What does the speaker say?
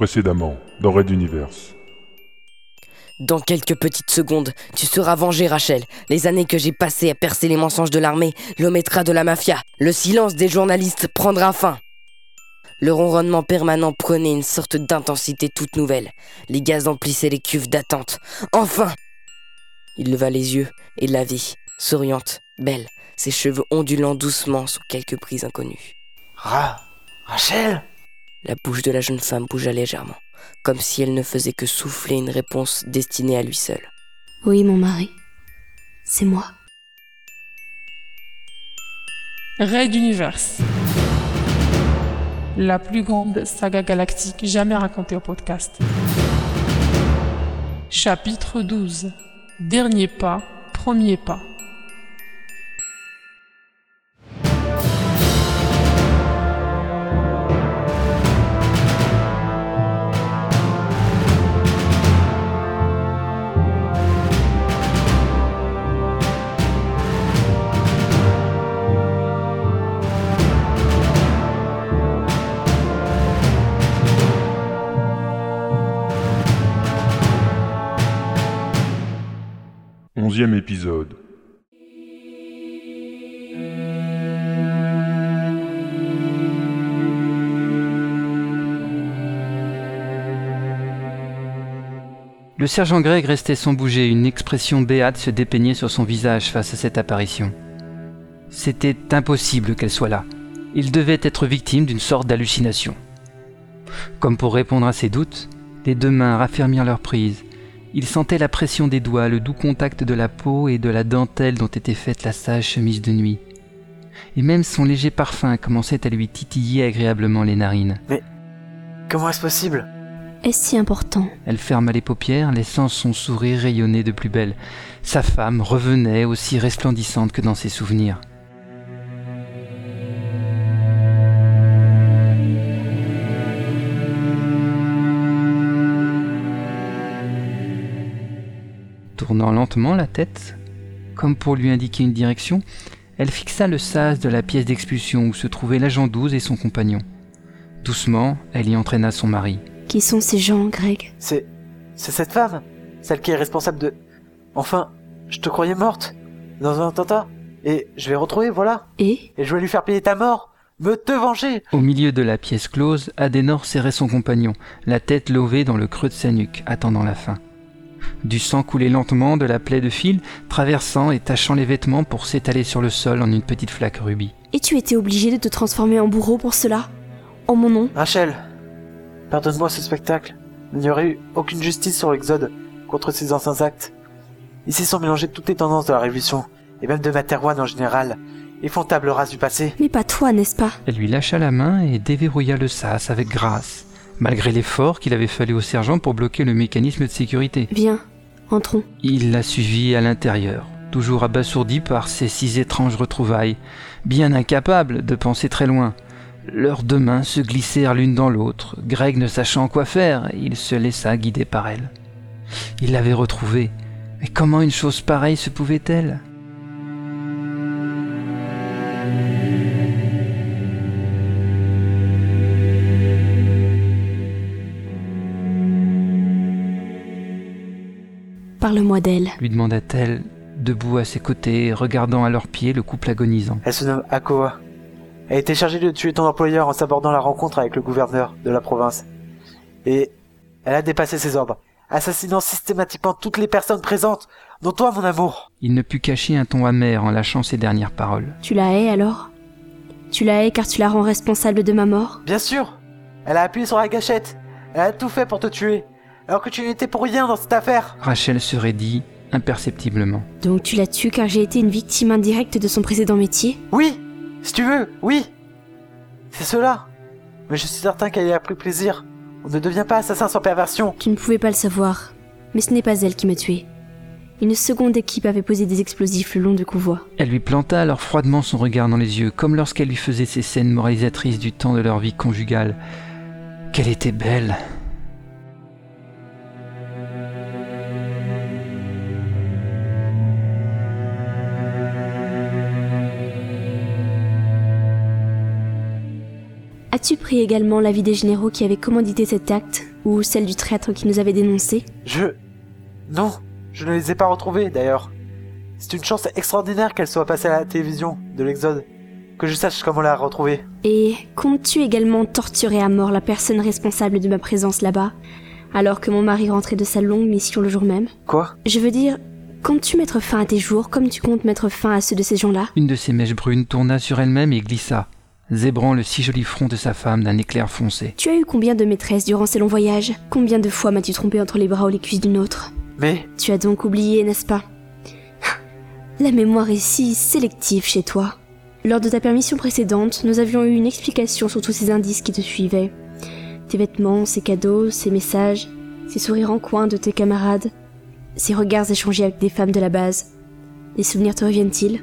Précédemment, dans Red Universe. Dans quelques petites secondes, tu seras vengée, Rachel. Les années que j'ai passées à percer les mensonges de l'armée, l'ométra de la mafia, le silence des journalistes prendra fin. Le ronronnement permanent prenait une sorte d'intensité toute nouvelle. Les gaz emplissaient les cuves d'attente. Enfin Il leva les yeux et la vit, souriante, belle, ses cheveux ondulant doucement sous quelques prises inconnues. Ra Rachel? La bouche de la jeune femme bougea légèrement, comme si elle ne faisait que souffler une réponse destinée à lui seul. Oui, mon mari. C'est moi. Raid Universe. La plus grande saga galactique jamais racontée au podcast. Chapitre 12. Dernier pas, premier pas. Épisode. Le sergent Greg restait sans bouger, une expression béate se dépeignait sur son visage face à cette apparition. C'était impossible qu'elle soit là. Il devait être victime d'une sorte d'hallucination. Comme pour répondre à ses doutes, les deux mains raffermirent leur prise. Il sentait la pression des doigts, le doux contact de la peau et de la dentelle dont était faite la sage chemise de nuit. Et même son léger parfum commençait à lui titiller agréablement les narines. Comment est-ce possible? Est-ce si important? Elle ferma les paupières, laissant son sourire rayonner de plus belle. Sa femme revenait aussi resplendissante que dans ses souvenirs. Tournant lentement la tête, comme pour lui indiquer une direction, elle fixa le sas de la pièce d'expulsion où se trouvaient l'agent 12 et son compagnon. Doucement, elle y entraîna son mari. Qui sont ces gens, Greg? C'est... C'est cette femme Celle qui est responsable de... Enfin, je te croyais morte Dans un attentat Et je vais retrouver, voilà Et? Et je vais lui faire payer ta mort Me te venger Au milieu de la pièce close, Adenor serrait son compagnon, la tête levée dans le creux de sa nuque, attendant la fin. Du sang coulait lentement de la plaie de fil, traversant et tachant les vêtements pour s'étaler sur le sol en une petite flaque rubis. Et tu étais obligé de te transformer en bourreau pour cela? En mon nom? Rachel, pardonne-moi ce spectacle. Il n'y aurait eu aucune justice sur l'Exode contre ces anciens actes. Ici sont mélangées toutes les tendances de la Révolution, et même de Materwan en général, et font table rase du passé. Mais pas toi, n'est-ce pas? Elle lui lâcha la main et déverrouilla le sas avec grâce, malgré l'effort qu'il avait fallu au sergent pour bloquer le mécanisme de sécurité. Viens, entrons. Il la suivit à l'intérieur, toujours abasourdi par ces six étranges retrouvailles, bien incapable de penser très loin. Leurs deux mains se glissèrent l'une dans l'autre. Greg ne sachant quoi faire, il se laissa guider par elle. Il l'avait retrouvée. Mais comment une chose pareille se pouvait-elle? Parle-moi d'elle. lui demanda-t-elle, debout à ses côtés, regardant à leurs pieds le couple agonisant. Elle se nomme Akoa. Elle était chargée de tuer ton employeur en s'abordant la rencontre avec le gouverneur de la province. Et elle a dépassé ses ordres, assassinant systématiquement toutes les personnes présentes, dont toi, mon amour. Il ne put cacher un ton amer en lâchant ces dernières paroles. Tu la hais alors? Tu la hais car tu la rends responsable de ma mort? Bien sûr, elle a appuyé sur la gâchette. Elle a tout fait pour te tuer, alors que tu n'étais pour rien dans cette affaire. Rachel se raidit imperceptiblement. Donc tu la tues car j'ai été une victime indirecte de son précédent métier? Oui, si tu veux, oui. C'est cela. Mais je suis certain qu'elle y a pris plaisir. On ne devient pas assassin sans perversion. Tu ne pouvais pas le savoir. Mais ce n'est pas elle qui m'a tué. Une seconde équipe avait posé des explosifs le long du convoi. Elle lui planta alors froidement son regard dans les yeux, comme lorsqu'elle lui faisait ces scènes moralisatrices du temps de leur vie conjugale. Qu'elle était belle. As-tu pris également l'avis des généraux qui avaient commandité cet acte, ou celle du traître qui nous avait dénoncés Je... Non, je ne les ai pas retrouvés d'ailleurs. C'est une chance extraordinaire qu'elle soit passée à la télévision de l'Exode. Que je sache comment la retrouver. Et comptes-tu également torturer à mort la personne responsable de ma présence là-bas, alors que mon mari rentrait de sa longue mission le jour même? Quoi? Je veux dire, comptes-tu mettre fin à tes jours comme tu comptes mettre fin à ceux de ces gens-là? Une de ses mèches brunes tourna sur elle-même et glissa, zébrant le si joli front de sa femme d'un éclair foncé. Tu as eu combien de maîtresses durant ces longs voyages? Combien de fois m'as-tu trompé entre les bras ou les cuisses d'une autre? Mais... Tu as donc oublié, n'est-ce pas? La mémoire est si sélective chez toi. Lors de ta permission précédente, nous avions eu une explication sur tous ces indices qui te suivaient. Tes vêtements, ces cadeaux, ces messages, ces sourires en coin de tes camarades, ces regards échangés avec des femmes de la base. Les souvenirs te reviennent-ils?